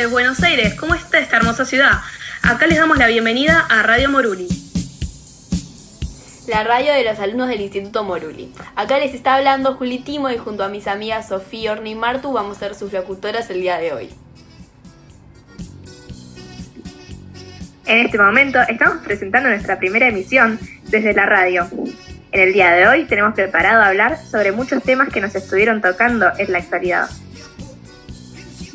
de Buenos Aires. ¿Cómo está esta hermosa ciudad? Acá les damos la bienvenida a Radio Moruli. La radio de los alumnos del Instituto Moruli. Acá les está hablando Juli Timo y junto a mis amigas Sofía, Orne y Martu vamos a ser sus locutoras el día de hoy. En este momento estamos presentando nuestra primera emisión desde la radio. En el día de hoy tenemos preparado hablar sobre muchos temas que nos estuvieron tocando en la actualidad.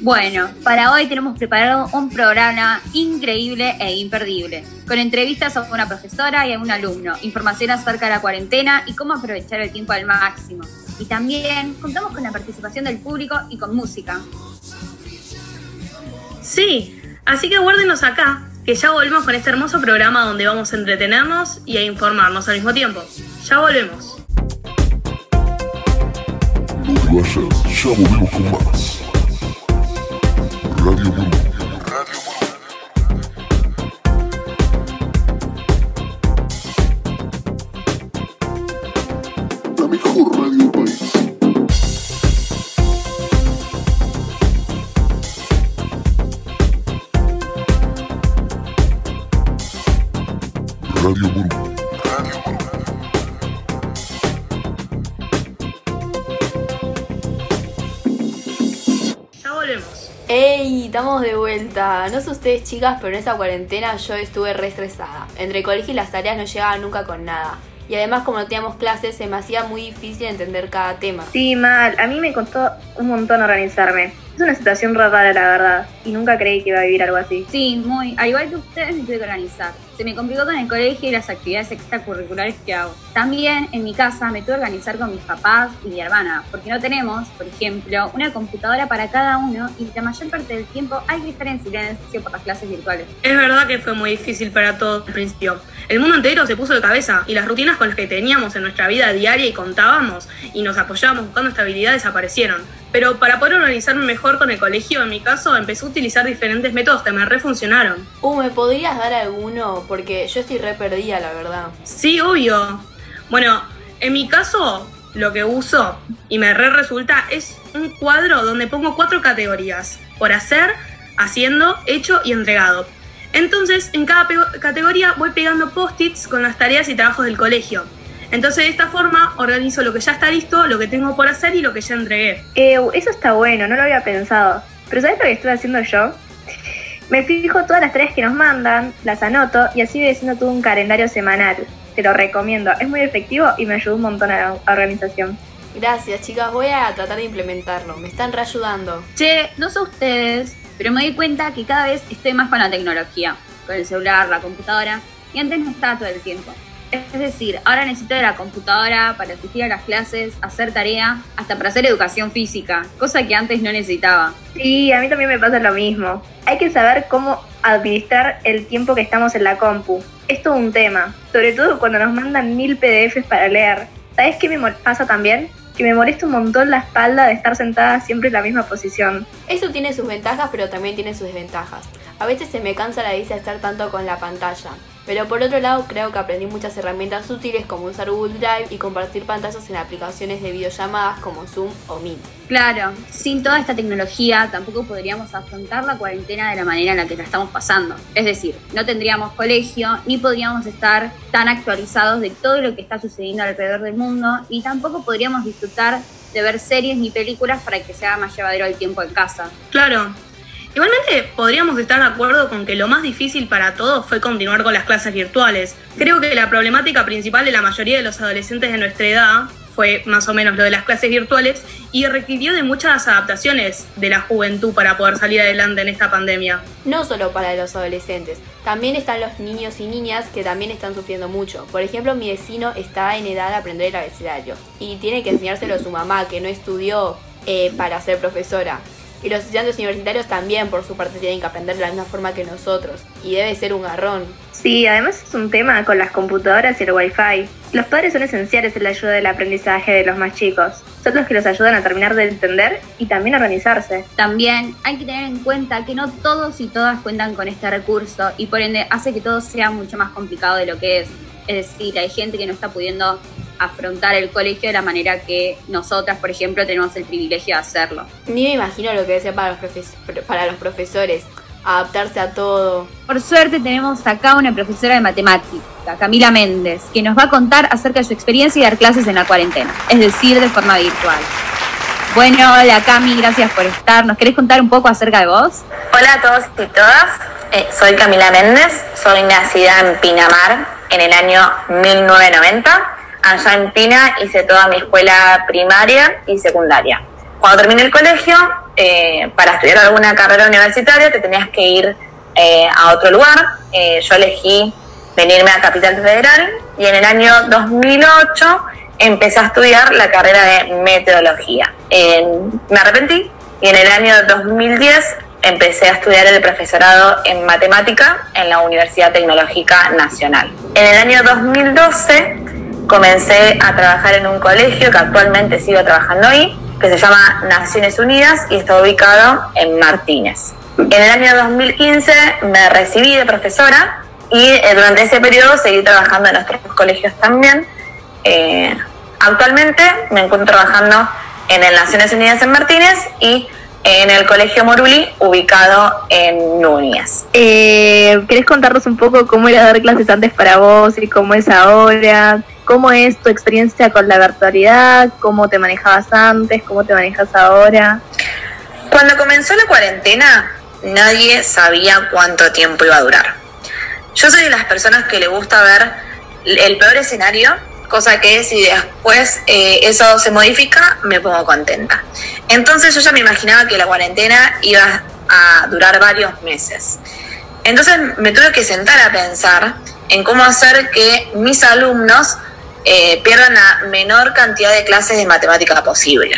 Bueno, para hoy tenemos preparado un programa increíble e imperdible, con entrevistas a una profesora y a un alumno, información acerca de la cuarentena y cómo aprovechar el tiempo al máximo. Y también contamos con la participación del público y con música. Sí, así que guárdenos acá, que ya volvemos con este hermoso programa donde vamos a entretenernos y a informarnos al mismo tiempo. Ya volvemos. No te vayas, ya volvemos con más. Estamos de vuelta. No sé ustedes chicas, pero en esa cuarentena yo estuve re estresada. Entre el colegio y las tareas no llegaba nunca con nada. Y además como no teníamos clases se me hacía muy difícil entender cada tema. Sí, mal, a mí me costó un montón organizarme. Es una situación rara, la verdad, y nunca creí que iba a vivir algo así. Sí, muy. Al igual que ustedes, me tuve que organizar. Se me complicó con el colegio y las actividades extracurriculares que hago. También en mi casa me tuve que organizar con mis papás y mi hermana, porque no tenemos, por ejemplo, una computadora para cada uno y la mayor parte del tiempo hay que estar en silencio por las clases virtuales. Es verdad que fue muy difícil para todos al principio. El mundo entero se puso de cabeza y las rutinas con las que teníamos en nuestra vida diaria y contábamos y nos apoyábamos buscando estabilidad desaparecieron. Pero para poder organizarme mejor con el colegio, en mi caso, empecé a utilizar diferentes métodos que me refuncionaron. Uh, ¿me podrías dar alguno? Porque yo estoy re perdida, la verdad. Sí, obvio. Bueno, en mi caso, lo que uso y me re resulta es un cuadro donde pongo cuatro categorías: por hacer, haciendo, hecho y entregado. Entonces, en cada categoría voy pegando post-its con las tareas y trabajos del colegio. Entonces, de esta forma, organizo lo que ya está listo, lo que tengo por hacer y lo que ya entregué. Eh, eso está bueno, no lo había pensado. Pero ¿sabes lo que estoy haciendo yo? Me fijo todas las tareas que nos mandan, las anoto y así voy haciendo todo un calendario semanal. Te lo recomiendo, es muy efectivo y me ayudó un montón a la organización. Gracias chicas, voy a tratar de implementarlo. Me están reayudando. Che, no sé ustedes, pero me doy cuenta que cada vez estoy más con la tecnología, con el celular, la computadora, y antes no estaba todo el tiempo. Es decir, ahora necesito de la computadora para asistir a las clases, hacer tarea, hasta para hacer educación física, cosa que antes no necesitaba. Sí, a mí también me pasa lo mismo. Hay que saber cómo administrar el tiempo que estamos en la compu. Es todo un tema, sobre todo cuando nos mandan mil PDFs para leer. ¿Sabes qué me pasa también? Que me molesta un montón la espalda de estar sentada siempre en la misma posición. Eso tiene sus ventajas, pero también tiene sus desventajas. A veces se me cansa la vista de estar tanto con la pantalla. Pero por otro lado, creo que aprendí muchas herramientas útiles como usar Google Drive y compartir pantallas en aplicaciones de videollamadas como Zoom o Meet. Claro, sin toda esta tecnología tampoco podríamos afrontar la cuarentena de la manera en la que la estamos pasando. Es decir, no tendríamos colegio ni podríamos estar tan actualizados de todo lo que está sucediendo alrededor del mundo y tampoco podríamos disfrutar de ver series ni películas para que sea más llevadero el tiempo en casa. Claro. Igualmente podríamos estar de acuerdo con que lo más difícil para todos fue continuar con las clases virtuales. Creo que la problemática principal de la mayoría de los adolescentes de nuestra edad fue más o menos lo de las clases virtuales y requirió de muchas adaptaciones de la juventud para poder salir adelante en esta pandemia. No solo para los adolescentes, también están los niños y niñas que también están sufriendo mucho. Por ejemplo, mi vecino está en edad de aprender el abecedario y tiene que enseñárselo a su mamá que no estudió eh, para ser profesora. Y los estudiantes universitarios también, por su parte, tienen que aprender de la misma forma que nosotros. Y debe ser un garrón. Sí, además es un tema con las computadoras y el wifi. Los padres son esenciales en la ayuda del aprendizaje de los más chicos. Son los que los ayudan a terminar de entender y también a organizarse. También hay que tener en cuenta que no todos y todas cuentan con este recurso y por ende hace que todo sea mucho más complicado de lo que es. Es decir, hay gente que no está pudiendo afrontar el colegio de la manera que nosotras, por ejemplo, tenemos el privilegio de hacerlo. Ni me imagino lo que debe ser para los, profes- para los profesores, adaptarse a todo. Por suerte tenemos acá una profesora de matemática, Camila Méndez, que nos va a contar acerca de su experiencia y dar clases en la cuarentena, es decir, de forma virtual. Bueno, hola Cami, gracias por estar. ¿Nos querés contar un poco acerca de vos? Hola a todos y todas, Eh, soy Camila Méndez, soy nacida en Pinamar en el año 1990. Allá en Pina hice toda mi escuela primaria y secundaria. Cuando terminé el colegio, eh, para estudiar alguna carrera universitaria te tenías que ir eh, a otro lugar. Eh, yo elegí venirme a Capital Federal y en el año 2008 empecé a estudiar la carrera de meteorología. Me arrepentí y en el año 2010 empecé a estudiar el profesorado en matemática en la Universidad Tecnológica Nacional. En el año 2012 comencé a trabajar en un colegio que actualmente sigo trabajando ahí, que se llama Naciones Unidas y está ubicado en Martínez. En el año 2015 me recibí de profesora y eh, durante ese periodo seguí trabajando en otros colegios también. Eh, actualmente me encuentro trabajando en el Naciones Unidas en Martínez y en el Colegio Moruli, ubicado en Núñez. Eh, ¿Querés contarnos un poco cómo era dar clases antes para vos y cómo es ahora? ¿Cómo es tu experiencia con la virtualidad? ¿Cómo te manejabas antes? ¿Cómo te manejas ahora? Cuando comenzó la cuarentena, nadie sabía cuánto tiempo iba a durar. Yo soy de las personas que le gusta ver el peor escenario, cosa que si después eh, eso se modifica, me pongo contenta. Entonces yo ya me imaginaba que la cuarentena iba a durar varios meses. Entonces me tuve que sentar a pensar en cómo hacer que mis alumnos eh, pierdan la menor cantidad de clases de matemática posible.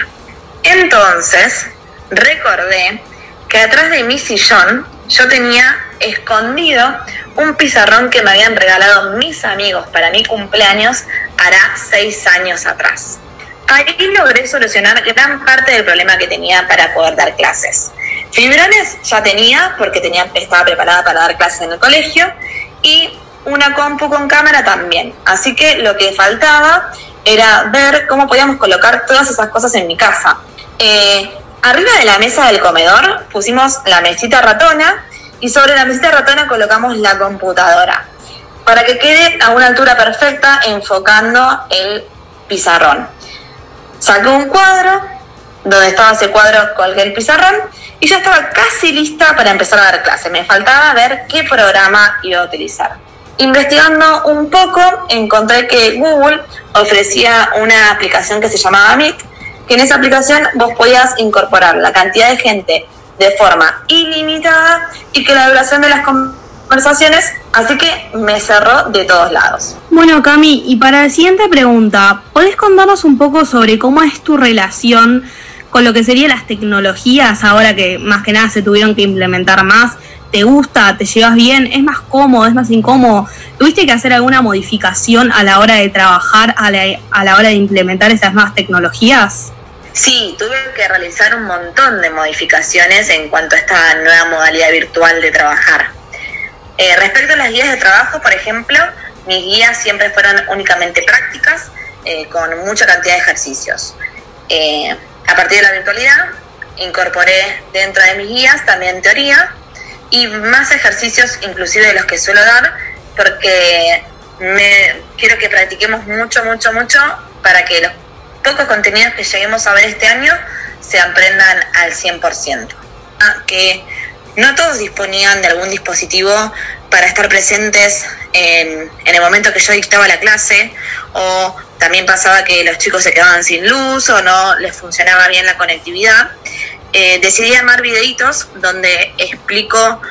Entonces recordé que atrás de mi sillón yo tenía escondido un pizarrón que me habían regalado mis amigos para mi cumpleaños hará seis años atrás. Ahí logré solucionar gran parte del problema que tenía para poder dar clases. Fibrones ya tenía porque tenía, estaba preparada para dar clases en el colegio y una compu con cámara también. Así que lo que faltaba era ver cómo podíamos colocar todas esas cosas en mi casa. Eh, arriba de la mesa del comedor pusimos la mesita ratona y sobre la mesita ratona colocamos la computadora para que quede a una altura perfecta enfocando el pizarrón. Saqué un cuadro, donde estaba ese cuadro colgué el pizarrón y ya estaba casi lista para empezar a dar clase. Me faltaba ver qué programa iba a utilizar. Investigando un poco, encontré que Google ofrecía una aplicación que se llamaba Meet, que en esa aplicación vos podías incorporar la cantidad de gente de forma ilimitada y que la duración de las conversaciones, así que me cerró de todos lados. Bueno, Cami, y para la siguiente pregunta, ¿podés contarnos un poco sobre cómo es tu relación con lo que serían las tecnologías ahora que más que nada se tuvieron que implementar más? ¿Te gusta? ¿Te llevas bien? ¿Es más cómodo? ¿Es más incómodo? ¿Tuviste que hacer alguna modificación a la hora de trabajar, a la, a la hora de implementar esas nuevas tecnologías? Sí, tuve que realizar un montón de modificaciones en cuanto a esta nueva modalidad virtual de trabajar. Eh, respecto a las guías de trabajo, por ejemplo, mis guías siempre fueron únicamente prácticas, eh, con mucha cantidad de ejercicios. Eh, a partir de la virtualidad, incorporé dentro de mis guías también teoría y más ejercicios inclusive de los que suelo dar, porque me, quiero que practiquemos mucho, mucho, mucho para que los pocos contenidos que lleguemos a ver este año se aprendan al 100%. Ah, que no todos disponían de algún dispositivo para estar presentes en, en, el momento que yo dictaba la clase o también pasaba que los chicos se quedaban sin luz o no les funcionaba bien la conectividad. Eh, decidí armar videitos donde explico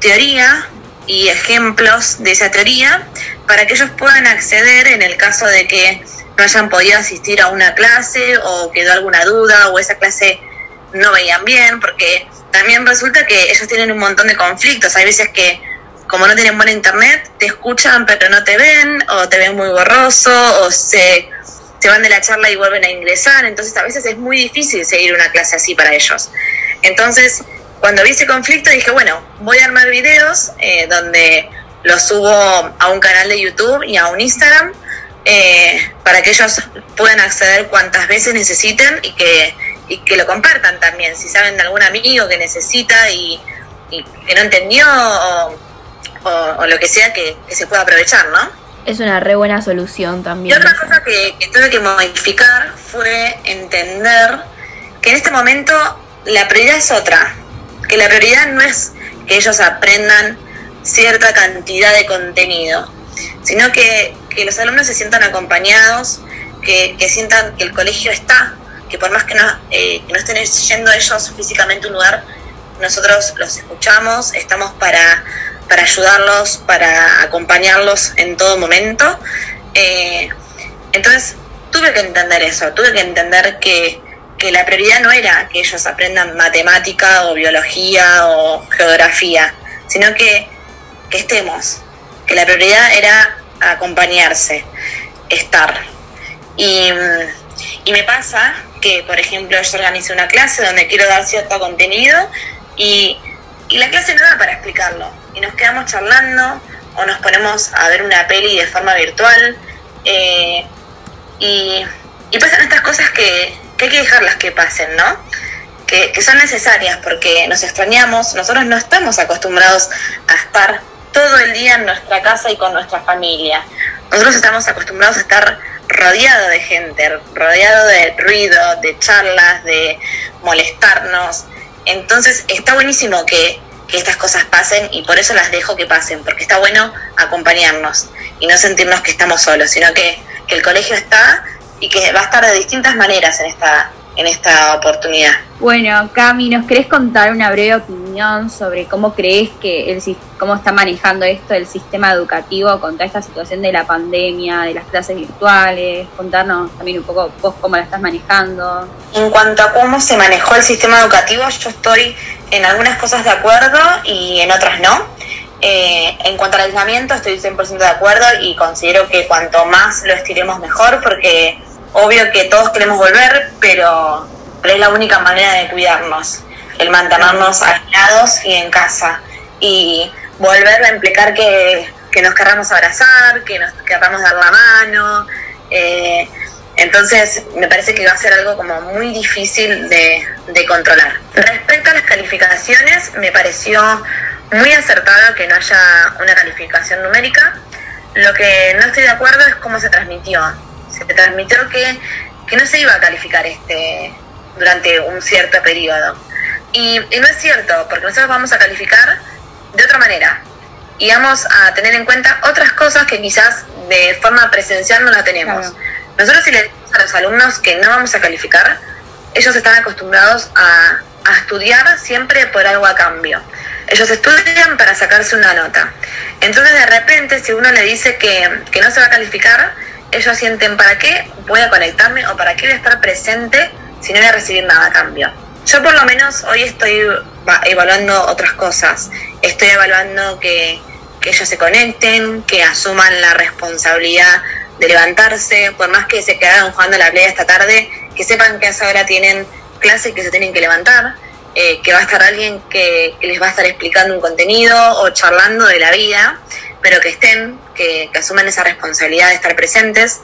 teoría y ejemplos de esa teoría para que ellos puedan acceder en el caso de que no hayan podido asistir a una clase o quedó alguna duda o esa clase no veían bien, porque también resulta que ellos tienen un montón de conflictos. Hay veces que como no tienen buena internet, te escuchan pero no te ven, o te ven muy borroso, o se, se van de la charla y vuelven a ingresar. Entonces a veces es muy difícil seguir una clase así para ellos. Entonces, cuando vi ese conflicto dije, bueno, voy a armar videos eh, donde los subo a un canal de YouTube y a un Instagram eh, para que ellos puedan acceder cuantas veces necesiten y que, y que lo compartan también. Si saben de algún amigo que necesita y, y que no entendió o, o- o lo que sea, que, que se pueda aprovechar, ¿no? Es una re buena solución Y también. otra esa. cosa que, que tuve que modificar fue entender que en este momento la prioridad es otra. Que la prioridad no es que ellos aprendan cierta cantidad de contenido, sino que, que los alumnos se sientan acompañados, que, que sientan que el colegio está, que por más que no, eh, que no estén yendo ellos físicamente a un lugar, nosotros los escuchamos, estamos para, para ayudarlos, para acompañarlos en todo momento. Eh, entonces tuve que entender eso, tuve que entender que, que la prioridad no era que ellos aprendan matemática o biología o geografía, sino que, estemos, que la prioridad era acompañarse, estar. Y, y me pasa que, por ejemplo, yo organicé una clase donde quiero dar cierto contenido y, y la clase no da para explicarlo. Y nos quedamos charlando o nos ponemos a ver una peli de forma virtual. eh, y, y pasan estas cosas que, que hay que dejarlas que pasen, ¿no? Que, que son necesarias porque nos extrañamos, nosotros no estamos acostumbrados a estar todo el día en nuestra casa y con nuestra familia. Nosotros estamos acostumbrados a estar rodeado de gente, rodeado de ruido, de charlas, de molestarnos. Entonces está buenísimo que, que estas cosas pasen y por eso las dejo que pasen, porque está bueno acompañarnos y no sentirnos que estamos solos, sino que, que el colegio está y que va a estar de distintas maneras en esta, en esta oportunidad. Bueno, Cami, ¿nos querés contar una breve opinión sobre cómo crees que el, cómo está manejando esto el sistema educativo con toda esta situación de la pandemia, de las clases virtuales? Contarnos también un poco vos cómo la estás manejando. En cuanto a cómo se manejó el sistema educativo, yo estoy en algunas cosas de acuerdo y en otras no. Eh, en cuanto al aislamiento, estoy 100% de acuerdo y considero que cuanto más lo estiremos mejor, porque obvio que todos queremos volver, pero, es la única manera de cuidarnos, el mantenernos aislados y en casa. Y volver a implicar que, que nos querramos abrazar, que nos querramos dar la mano. eh, entonces, me parece que va a ser algo como muy difícil de, de controlar. Respecto a las calificaciones, me pareció muy acertado que no haya una calificación numérica. Lo que no estoy de acuerdo es cómo se transmitió. Se transmitió que, que no se iba a calificar este durante un cierto periodo. Y, y no es cierto, porque nosotros vamos a calificar de otra manera. Y vamos a tener en cuenta otras cosas que quizás de forma presencial no la tenemos. Claro. Nosotros si le decimos a los alumnos que no vamos a calificar, ellos están acostumbrados a, a estudiar siempre por algo a cambio. Ellos estudian para sacarse una nota. Entonces de repente si uno le dice que, que no se va a calificar, ellos sienten ¿para qué voy a conectarme o para qué voy a estar presente si no voy a recibir nada a cambio? Yo por lo menos hoy estoy va- evaluando otras cosas. Estoy evaluando que, que ellos se conecten, que asuman la responsabilidad de levantarse, por más que se quedaron jugando la playa esta tarde, que sepan que a esa hora tienen clase y que se tienen que levantar, eh, que va a estar alguien que, que les va a estar explicando un contenido o charlando de la vida, pero que estén, que, asuman esa responsabilidad de estar presentes.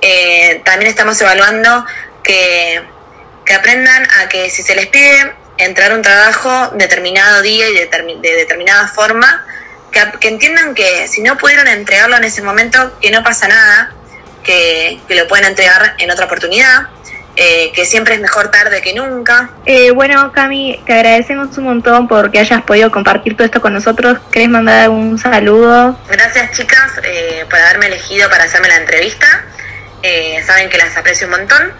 Eh, también estamos evaluando que, que aprendan a que si se les pide entrar a un trabajo determinado día y de determinada forma, que, entiendan que si no pudieron entregarlo en ese momento, que no pasa nada, que lo pueden entregar en otra oportunidad, eh, que siempre es mejor tarde que nunca. Eh, bueno, Cami, te agradecemos un montón porque hayas podido compartir todo esto con nosotros. ¿Querés mandar un saludo? Gracias chicas eh, por haberme elegido para hacerme la entrevista. Eh, saben que las aprecio un montón.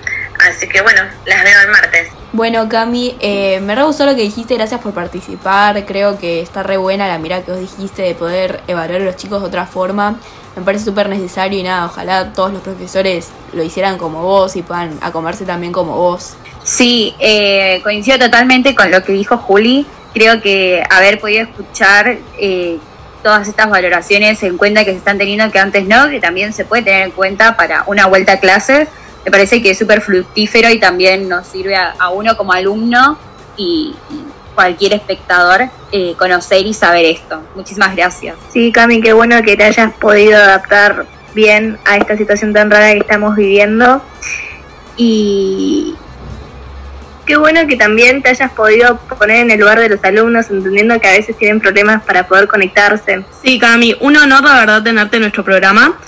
Así que bueno, las veo el martes. Bueno, Cami, eh, me re gustó lo que dijiste, gracias por participar. Creo que está re buena la mirada que vos dijiste de poder evaluar a los chicos de otra forma. Me parece súper necesario y nada, ojalá todos los profesores lo hicieran como vos y puedan acomerse también como vos. Sí, eh, coincido totalmente con lo que dijo Juli. Creo que haber podido escuchar eh, todas estas valoraciones en cuenta que se están teniendo que antes no, que también se puede tener en cuenta para una vuelta a clase, me parece que es súper fructífero y también nos sirve a, uno como alumno y cualquier espectador eh, conocer y saber esto. Muchísimas gracias. Sí, Cami, qué bueno que te hayas podido adaptar bien a esta situación tan rara que estamos viviendo. Y qué bueno que también te hayas podido poner en el lugar de los alumnos, entendiendo que a veces tienen problemas para poder conectarse. Sí, Cami, un honor la verdad tenerte en nuestro programa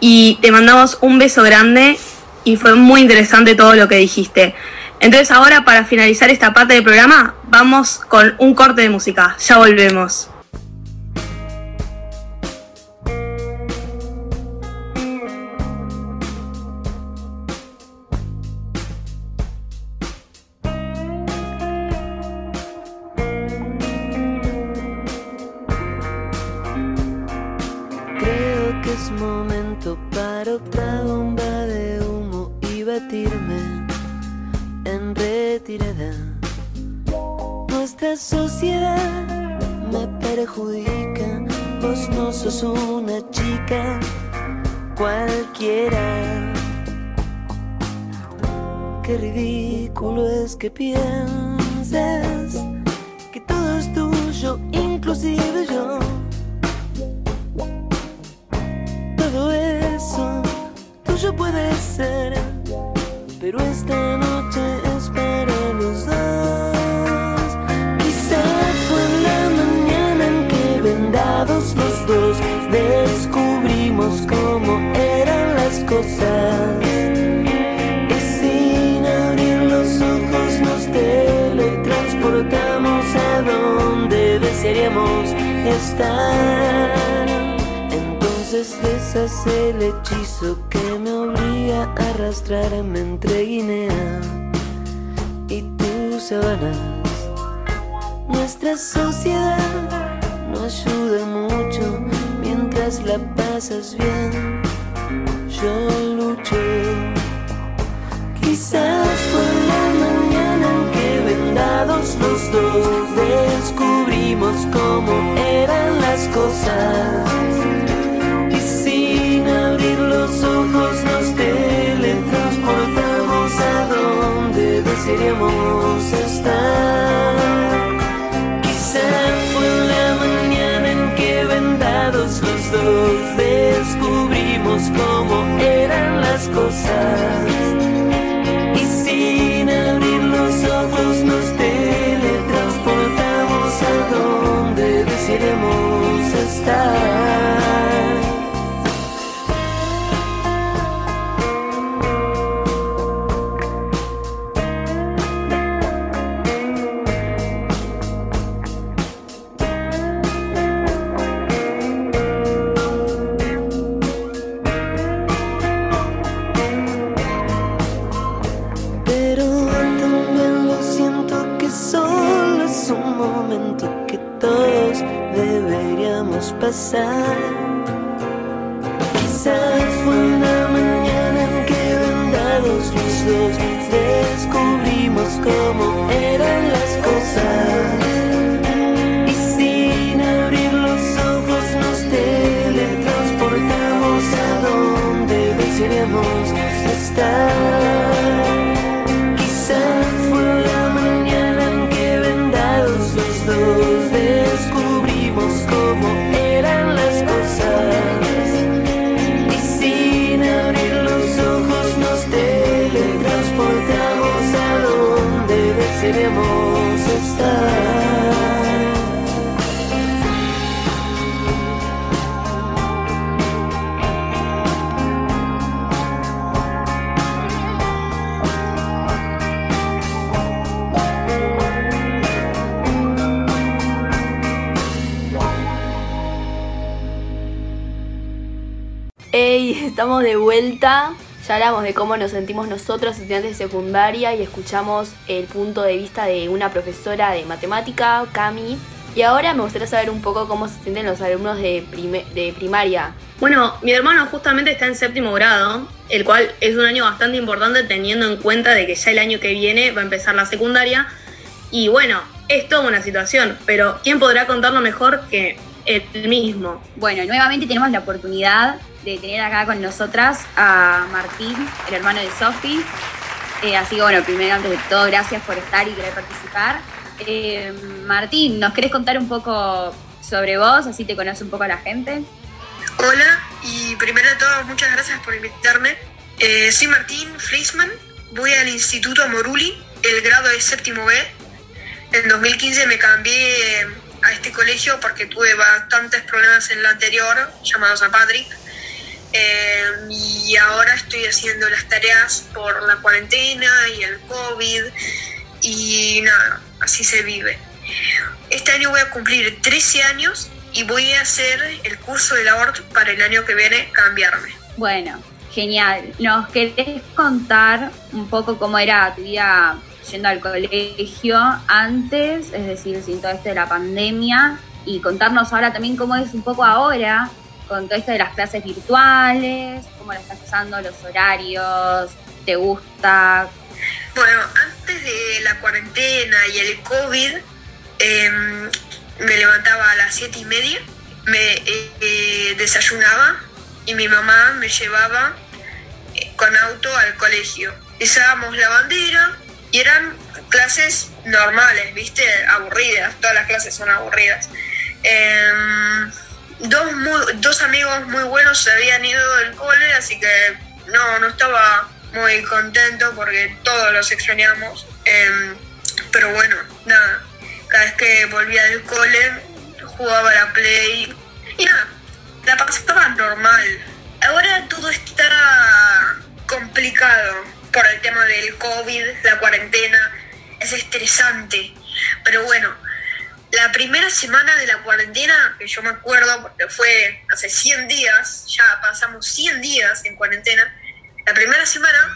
y te mandamos un beso grande y fue muy interesante todo lo que dijiste. Entonces ahora para finalizar esta parte del programa vamos con un corte de música. Ya volvemos. El hechizo que me obliga a arrastrarme entre Guinea y tus sábanas. Nuestra sociedad no ayuda mucho mientras la pasas bien. Yo lucho. Quizás fue la mañana en que vendados los dos descubrimos cómo eran las cosas. Los ojos nos teletransportamos a donde desearíamos estar. Quizás fue la mañana en que vendados los dos descubrimos cómo eran las cosas. Y sin abrir los ojos nos teletransportamos a donde desearemos estar. Quizás fue una mañana en que vendados los dos descubrimos cómo eran las cosas. Y sin abrir los ojos nos teletransportamos a donde desearíamos estar. Ya hablamos de cómo nos sentimos nosotros, estudiantes de secundaria, y escuchamos el punto de vista de una profesora de matemática, Cami. Y ahora me gustaría saber un poco cómo se sienten los alumnos de, de primaria. Bueno, mi hermano justamente está en séptimo grado, el cual es un año bastante importante teniendo en cuenta de que ya el año que viene va a empezar la secundaria. Y bueno, es toda una situación, pero ¿quién podrá contarlo mejor que él mismo? Bueno, nuevamente tenemos la oportunidad de tener acá con nosotras a Martín, el hermano de Sofi. Eh, así que bueno, primero antes de todo, gracias por estar y querer participar. Eh, Martín, ¿nos querés contar un poco sobre vos? Así te conoce un poco la gente. Hola y primero de todo muchas gracias por invitarme. Eh, soy Martín Fleisman, voy al Instituto Moruli, el grado de séptimo B. En 2015 me cambié eh, a este colegio porque tuve bastantes problemas en el anterior, llamados a Patrick. Eh, y ahora estoy haciendo las tareas por la cuarentena y el COVID y nada, así se vive. Este año voy a cumplir 13 años y voy a hacer el curso de labor para el año que viene cambiarme. Bueno, genial. ¿Nos querés contar un poco cómo era tu vida yendo al colegio antes, es decir, sin todo esto de la pandemia, y contarnos ahora también cómo es un poco ahora con todo esto de las clases virtuales, cómo la estás usando, los horarios, te gusta. Bueno, antes de la cuarentena y el COVID, em, me levantaba a las siete y media, me eh, eh, desayunaba y mi mamá me llevaba eh, con auto al colegio. Izábamos la bandera y eran clases normales, ¿viste? Aburridas, todas las clases son aburridas. Em, dos, mu- dos amigos muy buenos se habían ido del cole, así que no, no estaba muy contento porque todos los extrañamos. Em, pero bueno, nada, cada vez que volvía del cole jugaba la play y nada, la pasaba normal. Ahora todo está complicado por el tema del COVID, la cuarentena, es estresante. Pero bueno, la primera semana de la cuarentena, que yo me acuerdo, porque fue hace 100 días, ya pasamos 100 días en cuarentena, la primera semana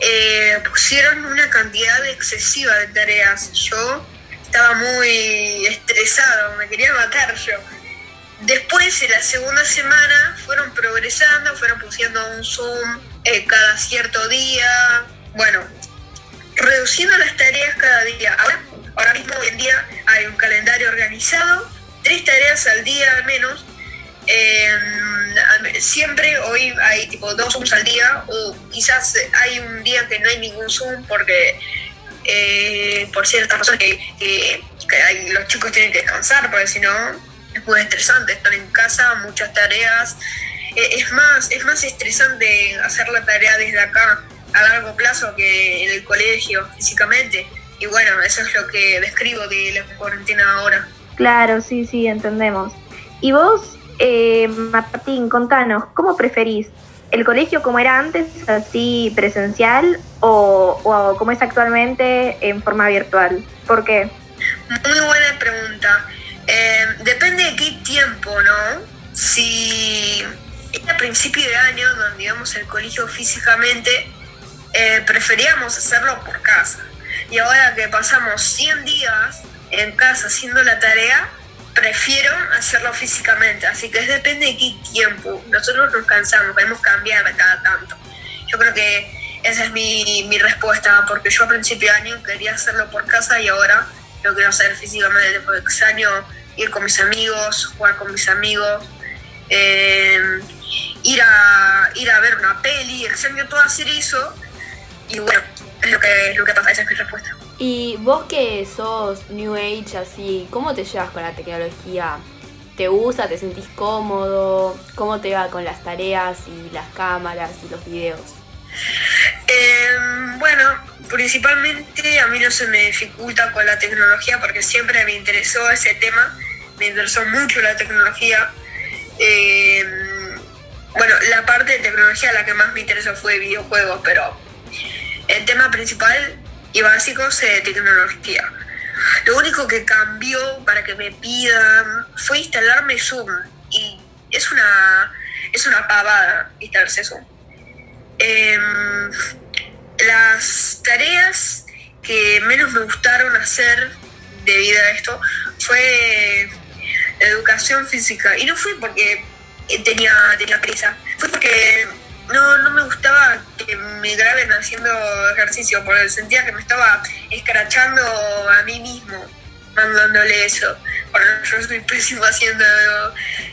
eh, pusieron una cantidad excesiva de tareas. Yo estaba muy estresado, me quería matar yo. Después, en la segunda semana, fueron progresando, fueron pusiendo un Zoom eh, cada cierto día. Bueno, reduciendo las tareas cada día. Ahora, ahora mismo, hoy en día, hay un calendario organizado, tres tareas al día al menos. Eh, siempre hoy hay tipo dos Zooms al día, o quizás hay un día que no hay ningún Zoom porque eh, por ciertas razones que, los chicos tienen que descansar, porque si no es muy estresante estar en casa, muchas tareas. Eh, es, más, es más estresante hacer la tarea desde acá a largo plazo que en el colegio físicamente. Y bueno, eso es lo que describo de la cuarentena ahora. Claro, sí, sí, entendemos. Y vos, eh, Martín, contanos, ¿cómo preferís? ¿El colegio como era antes, así presencial, o, o como es actualmente en forma virtual? ¿Por qué? Muy buena pregunta. Eh, depende de qué tiempo, ¿no? Si era a principio de año, donde íbamos al colegio físicamente, eh, preferíamos hacerlo por casa. Y ahora que pasamos 100 días en casa haciendo la tarea, prefiero hacerlo físicamente. Así que depende de qué tiempo. Nosotros nos cansamos, queremos cambiar cada tanto. Yo creo que esa es mi, mi respuesta, porque yo a principio de año quería hacerlo por casa y ahora lo quiero hacer físicamente, porque extraño ir con mis amigos, jugar con mis amigos, eh, ir, a, ir a ver una peli, extraño todo hacer eso. Y bueno, es lo que, lo que pasa, esa es mi respuesta. Y vos que sos New Age así, ¿cómo te llevas con la tecnología? ¿Te gusta? ¿Te sentís cómodo? ¿Cómo te va con las tareas y las cámaras y los videos? Eh, bueno, principalmente a mí no se me dificulta con la tecnología porque siempre me interesó ese tema, me interesó mucho la tecnología. Eh, bueno, la parte de tecnología la que más me interesó fue videojuegos, pero el tema principal y básico es de tecnología. Lo único que cambió para que me pidan fue instalarme Zoom y es una es una pavada instalarse Zoom. Em, las tareas que menos me gustaron hacer debido a esto fue educación física. Y no fue porque eh, tenía, tenía prisa, fue porque no, no me gustaba que me graben haciendo ejercicio, porque sentía que me estaba escrachando a mí mismo mandándole eso. Bueno, yo soy pésimo haciendo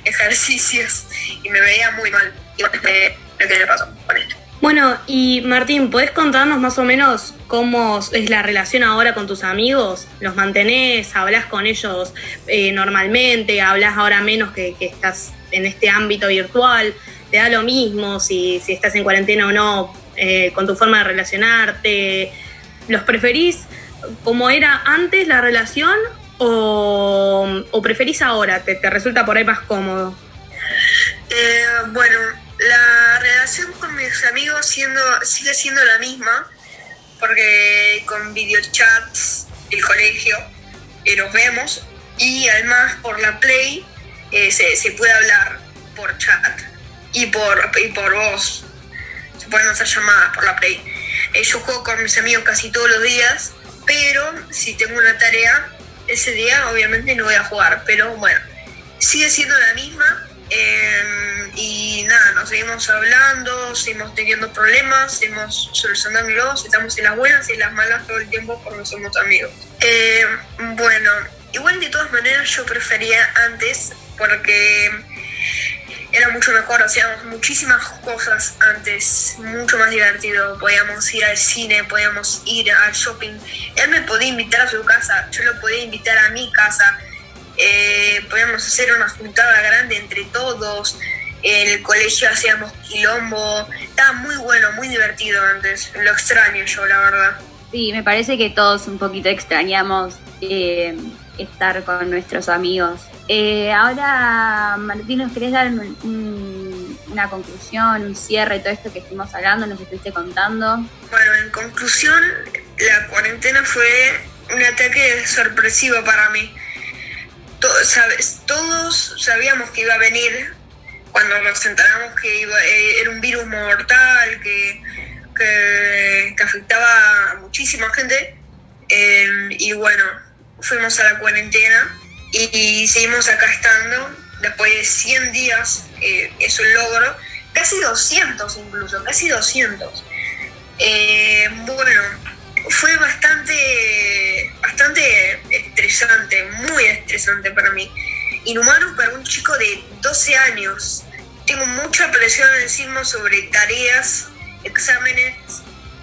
ejercicios y me veía muy mal. Y bueno, este, lo que me pasó con esto. Bueno, y Martín, ¿podés contarnos más o menos cómo es la relación ahora con tus amigos? ¿Los mantenés? ¿Hablas con ellos eh, normalmente? ¿Hablas ahora menos que, estás en este ámbito virtual? ¿Te da lo mismo si, estás en cuarentena o no eh, con tu forma de relacionarte? ¿Los preferís como era antes la relación o, o preferís ahora? ¿Te, ¿Te resulta por ahí más cómodo? Eh, bueno, la relación con mis amigos sigue siendo la misma, porque con videochats, el colegio, eh, nos vemos, y además por la Play eh, se, se puede hablar por chat y por, y por voz. Se pueden hacer llamadas por la Play. Eh, yo juego con mis amigos casi todos los días, pero si tengo una tarea, ese día obviamente no voy a jugar, pero bueno, sigue siendo la misma. Eh, y nada, nos seguimos hablando, seguimos teniendo problemas, seguimos solucionándolos, estamos en las buenas y en las malas todo el tiempo porque somos amigos. Eh, bueno, igual de todas maneras yo prefería antes porque era mucho mejor, hacíamos muchísimas cosas antes, mucho más divertido. Podíamos ir al cine, podíamos ir al shopping. Él me podía invitar a su casa, yo lo podía invitar a mi casa. Eh, podíamos hacer una juntada grande entre todos. En el colegio hacíamos quilombo. Estaba muy bueno, muy divertido antes. Lo extraño yo, la verdad. Sí, me parece que todos un poquito extrañamos eh, estar con nuestros amigos. Eh, ahora, Martín, ¿nos querés dar un- un- una conclusión, un cierre todo esto que estuvimos hablando, nos estuviste contando? Bueno, en conclusión, la cuarentena fue un ataque sorpresivo para mí. Todos sabíamos que iba a venir cuando nos enteramos que iba- eh, era un virus mortal, que, que, afectaba a muchísima gente. Eh, y bueno, fuimos a la cuarentena y, seguimos acá estando. Después de 100 días, eh, es un logro. Casi 200 incluso, casi 200. Eh, bueno, fue bastante, bastante estresante, muy estresante para mí. Inhumano para un chico de 12 años. Tengo mucha presión encima sobre tareas, exámenes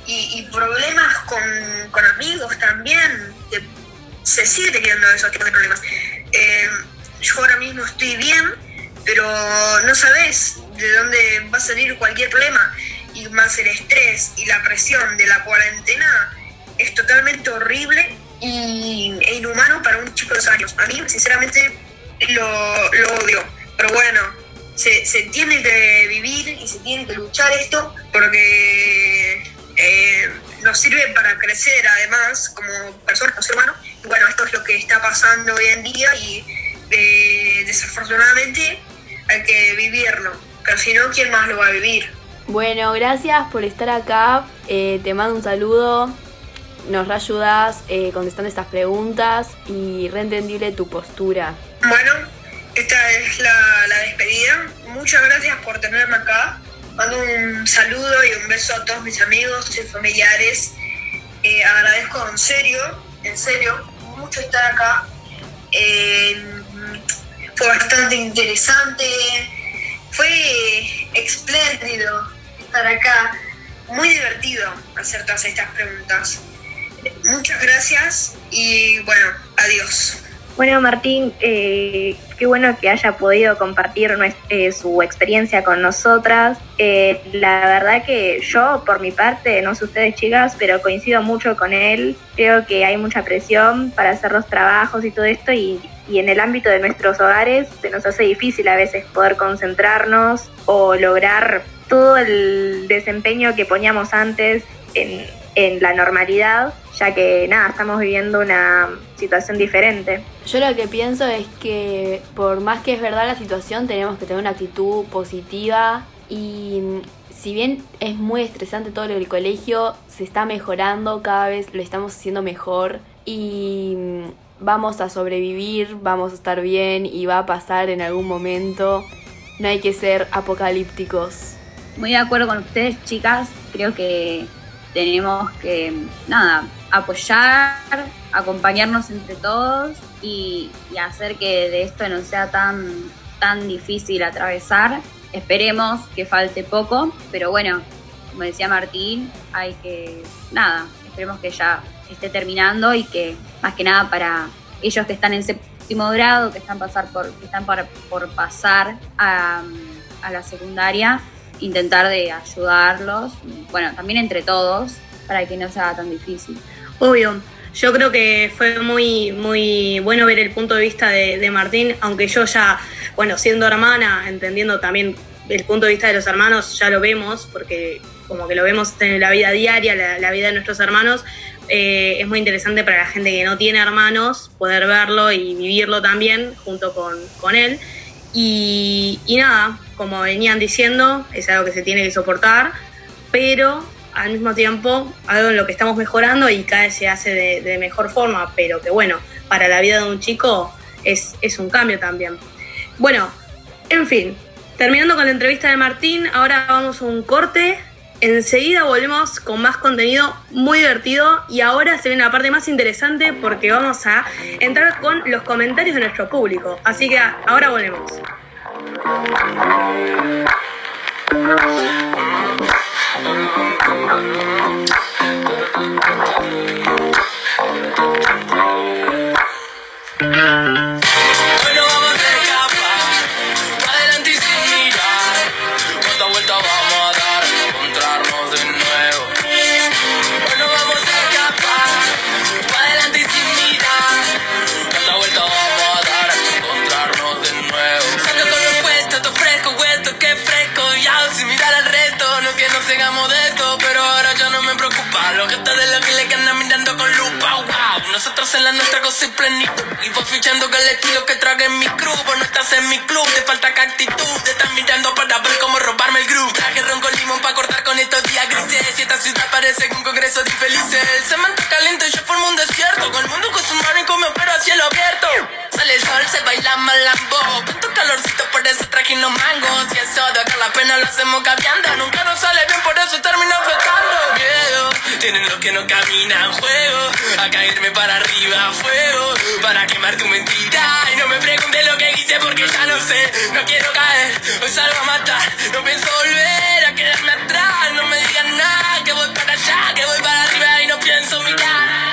y, problemas con, con amigos también. se sigue teniendo esos tipos de problemas. Eh, yo ahora mismo estoy bien, pero no sabes de dónde va a salir cualquier problema. Y más el estrés y la presión de la cuarentena es totalmente horrible y, e inhumano para un chico de dos años. A mí, sinceramente, lo, odio. Pero bueno, se, se tiene que vivir y se tiene que luchar esto porque eh, nos sirve para crecer además como personas, como ser humano. Y bueno, esto es lo que está pasando hoy en día y eh, desafortunadamente hay que vivirlo. Pero si no, ¿quién más lo va a vivir? Bueno, gracias por estar acá. Eh, te mando un saludo. Nos reayudas eh, contestando estas preguntas y reentendible tu postura. Bueno, esta es la, despedida. Muchas gracias por tenerme acá. Mando un saludo y un beso a todos mis amigos y familiares. Eh, agradezco en serio, en serio, mucho estar acá. Eh, fue bastante interesante. Fue espléndido estar acá. Muy divertido hacer todas estas preguntas. Muchas gracias y bueno, adiós. Bueno, Martín, eh, qué bueno que haya podido compartir eh, su experiencia con nosotras. Eh, la verdad que yo, por mi parte, no sé ustedes chicas, pero coincido mucho con él. Creo que hay mucha presión para hacer los trabajos y todo esto y, y en el ámbito de nuestros hogares se nos hace difícil a veces poder concentrarnos o lograr todo el desempeño que poníamos antes en, en la normalidad, ya que nada, estamos viviendo una situación diferente. Yo lo que pienso es que por más que es verdad la situación, tenemos que tener una actitud positiva y si bien es muy estresante todo lo del colegio, se está mejorando, cada vez lo estamos haciendo mejor y mm, vamos a sobrevivir, vamos a estar bien y va a pasar en algún momento. No hay que ser apocalípticos. Muy de acuerdo con ustedes, chicas. Creo que tenemos que, nada, apoyar, acompañarnos entre todos y, hacer que de esto no sea tan, tan difícil atravesar. Esperemos que falte poco, pero bueno, como decía Martín, hay que, nada, esperemos que ya esté terminando y que más que nada para ellos que están en séptimo grado, que están, pasar por, que están para- por pasar a, a la secundaria, intentar de ayudarlos, bueno, también entre todos, para que no sea tan difícil. Obvio. Yo creo que fue muy, muy bueno ver el punto de vista de, Martín, aunque yo ya, bueno, siendo hermana, entendiendo también el punto de vista de los hermanos, ya lo vemos, porque como que lo vemos en la vida diaria, la, vida de nuestros hermanos, eh, es muy interesante para la gente que no tiene hermanos poder verlo y vivirlo también junto con, con él. Y nada, como venían diciendo, es algo que se tiene que soportar, pero al mismo tiempo algo en lo que estamos mejorando y cada vez se hace de, mejor forma, pero que bueno, para la vida de un chico es, es un cambio también. Bueno, en fin, terminando con la entrevista de Martín, ahora vamos a un corte. Enseguida volvemos con más contenido muy divertido y ahora se viene la parte más interesante porque vamos a entrar con los comentarios de nuestro público. Así que ahora volvemos. Hoy Nosotros en la nuestra cosa y plenitud. Y voy fichando que el estilo que trague en mi crew. Vos no estás en mi club, te falta que actitud. Te están mirando para ver cómo robarme el groove. Traje ron con limón para cortar con estos días grises. Y esta ciudad parece un congreso de infelices. El cemento caliente yo formo un desierto. Con el mundo con su mano y come pero a cielo abierto. Sale el sol, se baila malambo. Con tu calorcito, por eso traje los mangos. Y eso de acá la pena lo hacemos cambiando. Nunca nos sale bien, por eso termina flotando. Miedo, tienen los que no caminan. Juego a caerme para arriba. Fuego para quemar tu mentira. Y no me preguntes lo que hice porque ya no sé. No quiero caer, hoy salgo a matar. No pienso volver a quedarme atrás. No me digan nada, que voy para allá, que voy para arriba y no pienso mirar.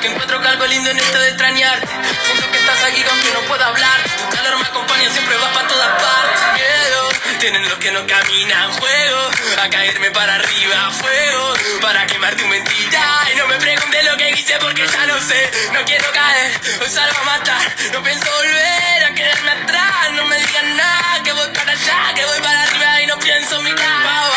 Que encuentro que algo lindo en esto de extrañarte. Siento que estás aquí aunque no pueda hablar. Tu calor me acompaña, siempre va para todas partes. Miedo, tienen los que no caminan. Juego a caerme para arriba. Fuego para quemar tu mentira. Y no me preguntes lo que hice porque ya no sé. No quiero caer, hoy salgo a matar. No pienso volver a quedarme atrás. No me digan nada, que voy para allá, que voy para arriba y no pienso mirar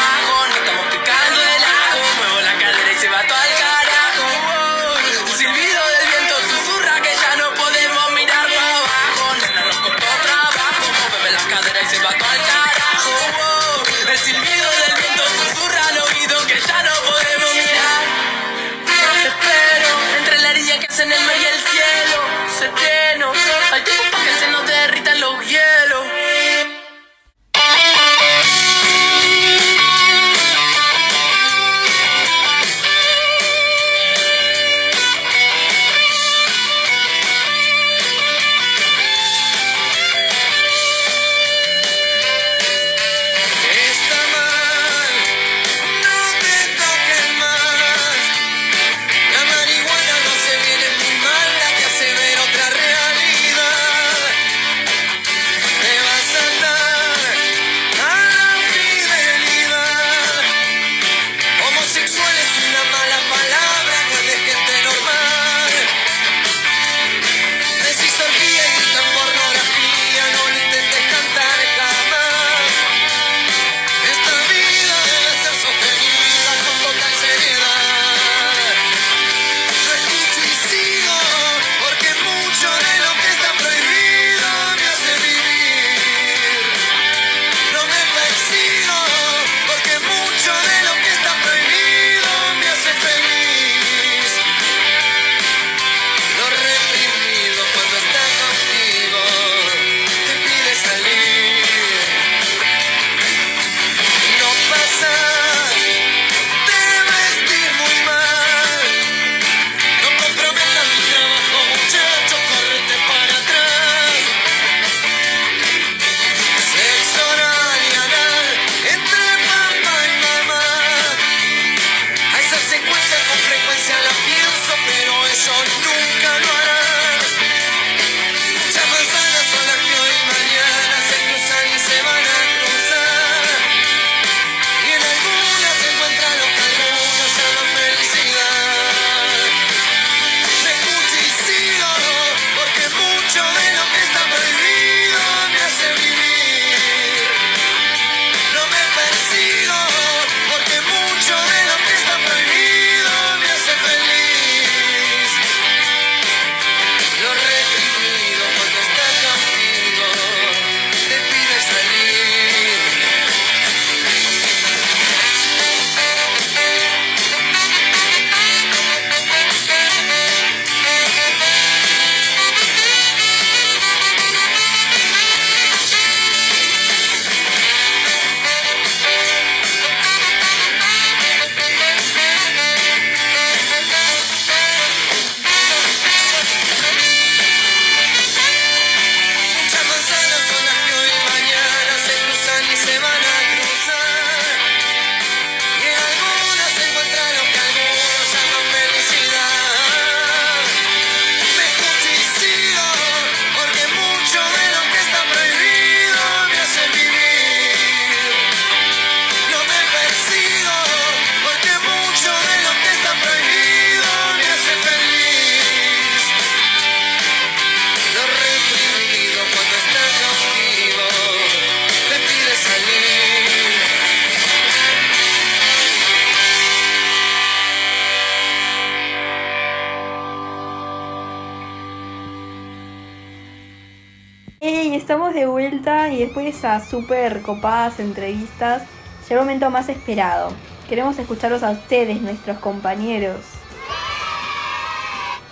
y después de esas súper copadas entrevistas, llegó el momento más esperado. Queremos escucharlos a ustedes, nuestros compañeros.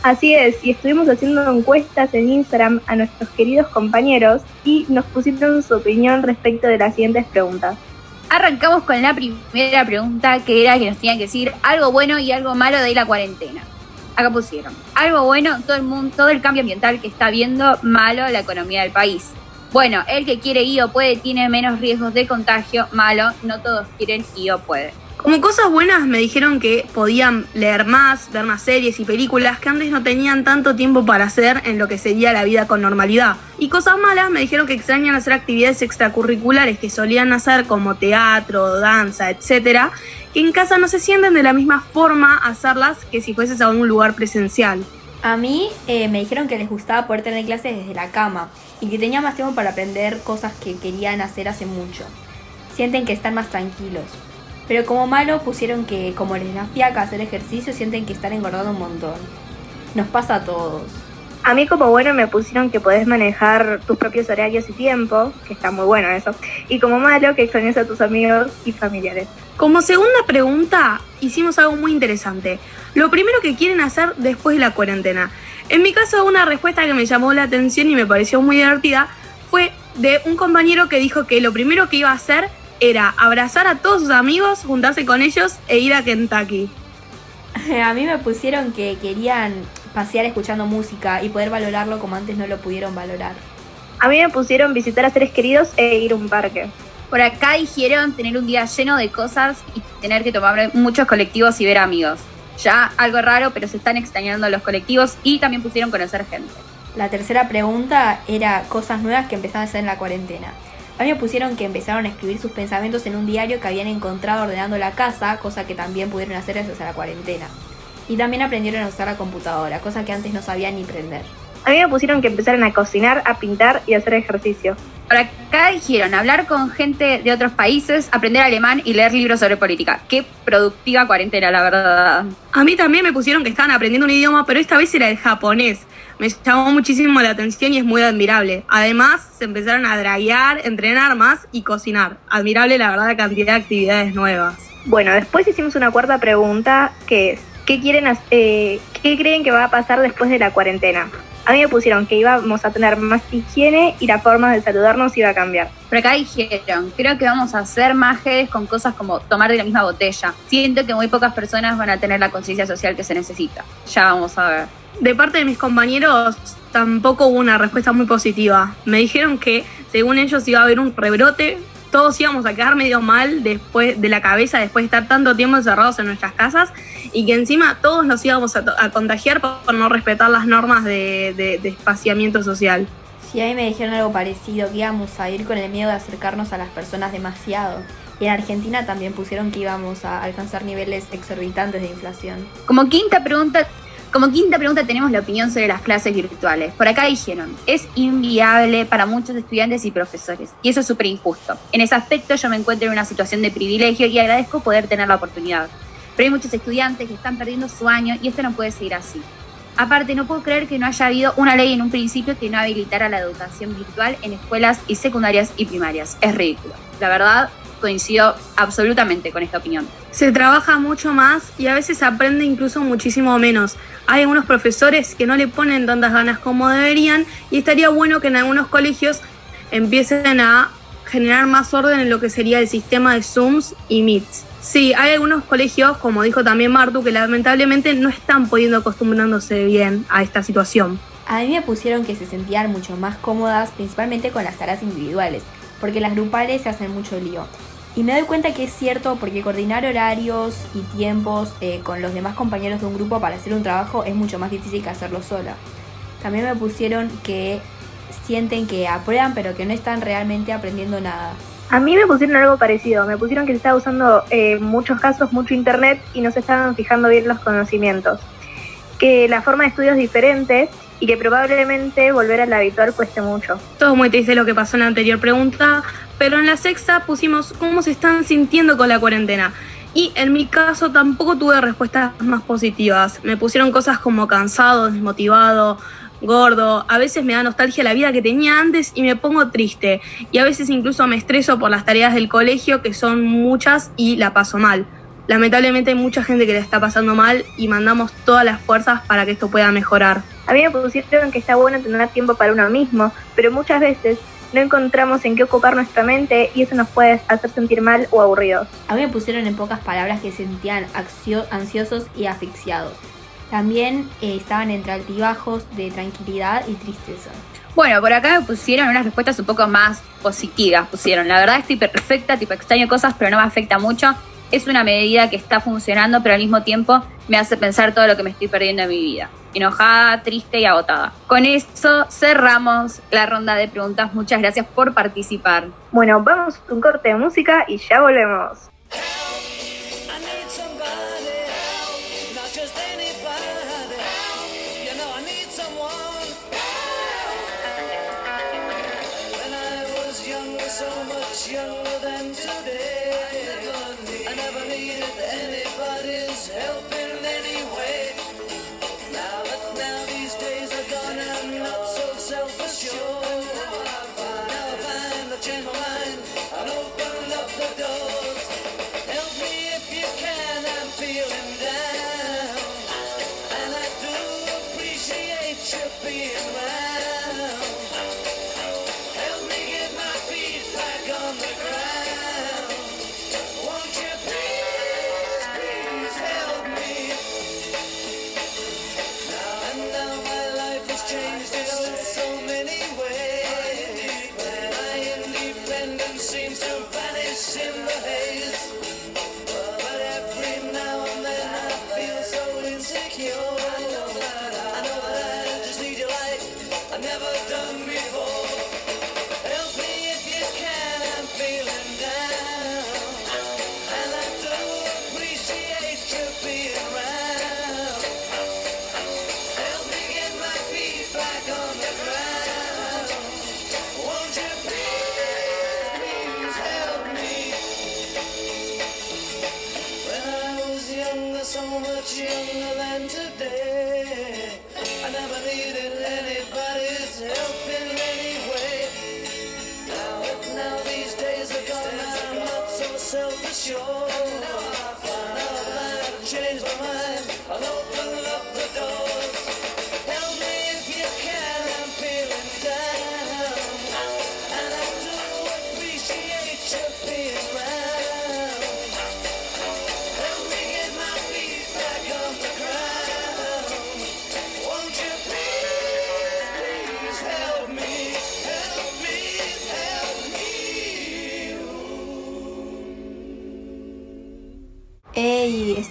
Así es, y estuvimos haciendo encuestas en Instagram a nuestros queridos compañeros y nos pusieron su opinión respecto de las siguientes preguntas. Arrancamos con la primera pregunta que era que nos tenían que decir algo bueno y algo malo de la cuarentena. Acá pusieron, algo bueno, todo el mundo, todo el cambio ambiental que está viendo, malo la economía del país. Bueno, el que quiere ir o puede tiene menos riesgos de contagio, malo, no todos quieren ir o pueden. Como cosas buenas me dijeron que podían leer más, ver más series y películas que antes no tenían tanto tiempo para hacer en lo que sería la vida con normalidad. Y cosas malas me dijeron que extrañan hacer actividades extracurriculares que solían hacer como teatro, danza, etcétera, que en casa no se sienten de la misma forma hacerlas que si fueses a un lugar presencial. A mí eh, me dijeron que les gustaba poder tener clases desde la cama y que tenía más tiempo para aprender cosas que querían hacer hace mucho. Sienten que están más tranquilos. Pero como malo pusieron que como les da fiaca hacer ejercicio sienten que están engordando un montón. Nos pasa a todos. A mí como bueno me pusieron que podés manejar tus propios horarios y tiempo, que está muy bueno eso, y como malo que extrañas a tus amigos y familiares. Como segunda pregunta, hicimos algo muy interesante. Lo primero que quieren hacer después de la cuarentena. En mi caso, una respuesta que me llamó la atención y me pareció muy divertida fue de un compañero que dijo que lo primero que iba a hacer era abrazar a todos sus amigos, juntarse con ellos e ir a Kentucky. A mí me pusieron que querían pasear escuchando música y poder valorarlo como antes no lo pudieron valorar. A mí me pusieron visitar a seres queridos e ir a un parque. Por acá dijeron tener un día lleno de cosas y tener que tomar muchos colectivos y ver amigos. Ya algo raro, pero se están extrañando los colectivos y también pusieron conocer gente. La tercera pregunta era cosas nuevas que empezaron a hacer en la cuarentena. A mí me pusieron que empezaron a escribir sus pensamientos en un diario que habían encontrado ordenando la casa, cosa que también pudieron hacer gracias a la cuarentena. Y también aprendieron a usar la computadora, cosa que antes no sabían ni prender. A mí me pusieron que empezaran a cocinar, a pintar y a hacer ejercicio. Por acá dijeron hablar con gente de otros países, aprender alemán y leer libros sobre política. Qué productiva cuarentena, la verdad. A mí también me pusieron que estaban aprendiendo un idioma, pero esta vez era el japonés. Me llamó muchísimo la atención y es muy admirable. Además, se empezaron a draguear, entrenar más y cocinar. Admirable, la verdad, la cantidad de actividades nuevas. Bueno, después hicimos una cuarta pregunta que es, ¿qué, quieren, eh, ¿qué creen que va a pasar después de la cuarentena? A mí me pusieron que íbamos a tener más higiene y la forma de saludarnos iba a cambiar. Por acá dijeron, creo que vamos a hacer majes con cosas como tomar de la misma botella. Siento que muy pocas personas van a tener la conciencia social que se necesita. Ya vamos a ver. De parte de mis compañeros, tampoco hubo una respuesta muy positiva. Me dijeron que, según ellos, iba a haber un rebrote. Todos íbamos a quedar medio mal después de la cabeza después de estar tanto tiempo encerrados en nuestras casas y que encima todos nos íbamos a, a contagiar por, por no respetar las normas de, de- de espaciamiento social. Sí, a mí me dijeron algo parecido, que íbamos a ir con el miedo de acercarnos a las personas demasiado. Y en Argentina también pusieron que íbamos a alcanzar niveles exorbitantes de inflación. Como quinta pregunta, como quinta pregunta tenemos la opinión sobre las clases virtuales. Por acá dijeron, es inviable para muchos estudiantes y profesores, y eso es súper injusto. En ese aspecto yo me encuentro en una situación de privilegio y agradezco poder tener la oportunidad. Pero hay muchos estudiantes que están perdiendo su año y esto no puede seguir así. Aparte, no puedo creer que no haya habido una ley en un principio que no habilitara la educación virtual en escuelas y secundarias y primarias. Es ridículo. La verdad, coincido absolutamente con esta opinión. Se trabaja mucho más y a veces aprende incluso muchísimo menos. Hay algunos profesores que no le ponen tantas ganas como deberían y estaría bueno que en algunos colegios empiecen a generar más orden en lo que sería el sistema de Zooms y Meets. Sí, hay algunos colegios, como dijo también Martu, que lamentablemente no están pudiendo acostumbrándose bien a esta situación. A mí me pusieron que se sentían mucho más cómodas, principalmente con las tareas individuales, porque las grupales se hacen mucho lío. Y me doy cuenta que es cierto porque coordinar horarios y tiempos eh, con los demás compañeros de un grupo para hacer un trabajo es mucho más difícil que hacerlo sola. También me pusieron que sienten que aprueban pero que no están realmente aprendiendo nada. A mí me pusieron algo parecido, me pusieron que se estaba usando eh, muchos casos mucho internet y no se estaban fijando bien los conocimientos. Que la forma de estudio es diferente y que probablemente volver a la habitual cueste mucho. Todo muy triste lo que pasó en la anterior pregunta, pero en la sexta pusimos cómo se están sintiendo con la cuarentena. Y en mi caso tampoco tuve respuestas más positivas. Me pusieron cosas como cansado, desmotivado, gordo, a veces me da nostalgia la vida que tenía antes y me pongo triste. Y a veces incluso me estreso por las tareas del colegio, que son muchas y la paso mal. Lamentablemente hay mucha gente que la está pasando mal y mandamos todas las fuerzas para que esto pueda mejorar. A mí me pusieron que está bueno tener tiempo para uno mismo, pero muchas veces no encontramos en qué ocupar nuestra mente y eso nos puede hacer sentir mal o aburridos. A mí me pusieron en pocas palabras que se sentían ansiosos y asfixiados. También eh, estaban entre altibajos de tranquilidad y tristeza. Bueno, por acá me pusieron unas respuestas un poco más positivas. Pusieron, la verdad estoy perfecta, tipo extraño cosas, pero no me afecta mucho. Es una medida que está funcionando, pero al mismo tiempo me hace pensar todo lo que me estoy perdiendo en mi vida. Enojada, triste y agotada. Con eso cerramos la ronda de preguntas. Muchas gracias por participar. Bueno, vamos a un corte de música y ya volvemos. Changed in so many ways.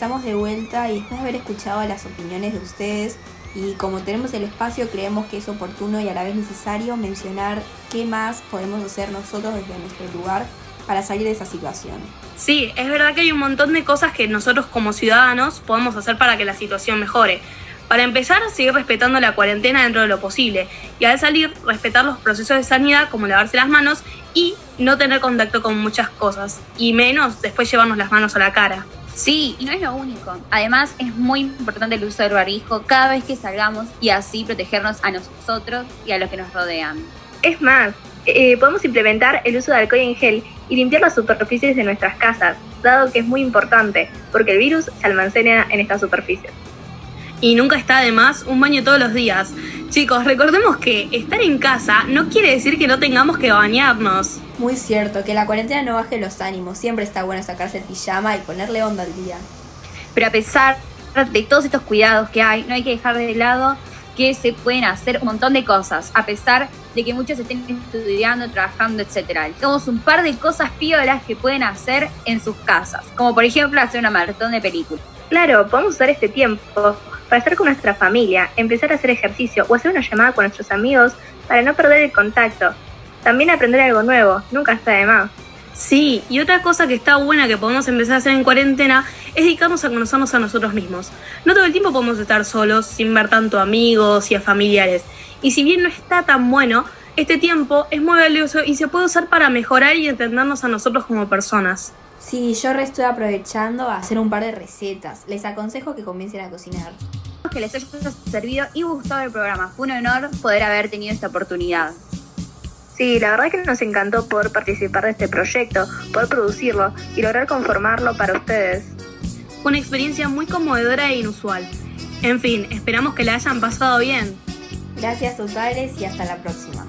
Estamos de vuelta y después de haber escuchado las opiniones de ustedes y como tenemos el espacio creemos que es oportuno y a la vez necesario mencionar qué más podemos hacer nosotros desde nuestro lugar para salir de esa situación. Sí, es verdad que hay un montón de cosas que nosotros como ciudadanos podemos hacer para que la situación mejore. Para empezar, seguir respetando la cuarentena dentro de lo posible y al salir, respetar los procesos de sanidad como lavarse las manos y no tener contacto con muchas cosas y menos después llevarnos las manos a la cara. Sí, y no es lo único. Además, es muy importante el uso del barbijo cada vez que salgamos y así protegernos a nosotros y a los que nos rodean. Es más, eh, podemos implementar el uso de alcohol en gel y limpiar las superficies de nuestras casas, dado que es muy importante, porque el virus se almacena en estas superficies. Y nunca está de más un baño todos los días. Chicos, recordemos que estar en casa no quiere decir que no tengamos que bañarnos. Muy cierto, que la cuarentena no baje los ánimos, siempre está bueno sacarse el pijama y ponerle onda al día. Pero a pesar de todos estos cuidados que hay, no hay que dejar de lado que se pueden hacer un montón de cosas, a pesar de que muchos estén estudiando, trabajando, etc. Tenemos un par de cosas piolas que pueden hacer en sus casas, como por ejemplo hacer una maratón de películas. Claro, podemos usar este tiempo para estar con nuestra familia, empezar a hacer ejercicio o hacer una llamada con nuestros amigos para no perder el contacto. También aprender algo nuevo, nunca está de más. Sí, y otra cosa que está buena que podemos empezar a hacer en cuarentena es dedicarnos a conocernos a nosotros mismos. No todo el tiempo podemos estar solos sin ver tanto a amigos y a familiares. Y si bien no está tan bueno, este tiempo es muy valioso y se puede usar para mejorar y entendernos a nosotros como personas. Sí, yo re estoy aprovechando a hacer un par de recetas. Les aconsejo que comiencen a cocinar. que les haya servido y gustado el programa. Fue un honor poder haber tenido esta oportunidad. Sí, la verdad que nos encantó poder participar de este proyecto, poder producirlo y lograr conformarlo para ustedes. Fue una experiencia muy conmovedora e inusual. En fin, esperamos que la hayan pasado bien. Gracias totales y hasta la próxima.